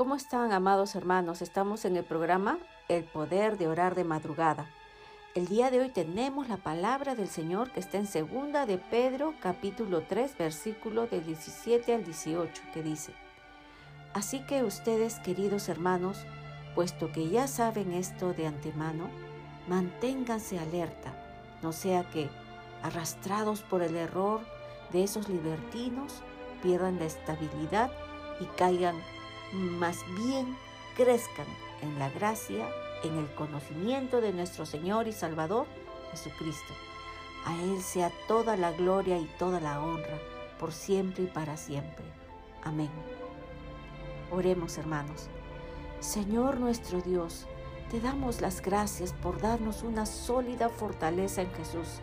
¿Cómo están, amados hermanos? Estamos en el programa El Poder de Orar de Madrugada. El día de hoy tenemos la palabra del Señor que está en segunda de Pedro capítulo 3 versículo del 17 al 18 que dice, Así que ustedes, queridos hermanos, puesto que ya saben esto de antemano, manténganse alerta, no sea que, arrastrados por el error de esos libertinos, pierdan la estabilidad y caigan, más bien crezcan en la gracia en el conocimiento de nuestro Señor y Salvador Jesucristo. A Él sea toda la gloria y toda la honra, por siempre y para siempre. Amén. Oremos hermanos. Señor nuestro Dios, te damos las gracias por darnos una sólida fortaleza en Jesús,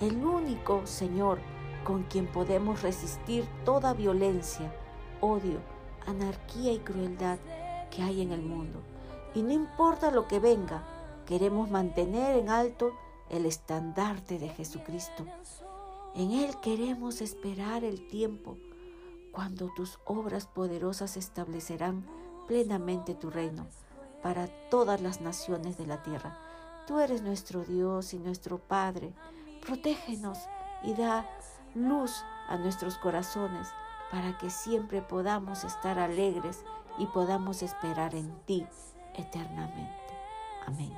el único Señor con quien podemos resistir toda violencia, odio, anarquía y crueldad que hay en el mundo. Y no importa lo que venga, queremos mantener en alto el estandarte de Jesucristo. En Él queremos esperar el tiempo cuando tus obras poderosas establecerán plenamente tu reino para todas las naciones de la tierra. Tú eres nuestro Dios y nuestro Padre. Protégenos y da luz a nuestros corazones para que siempre podamos estar alegres y podamos esperar en ti eternamente. Amén.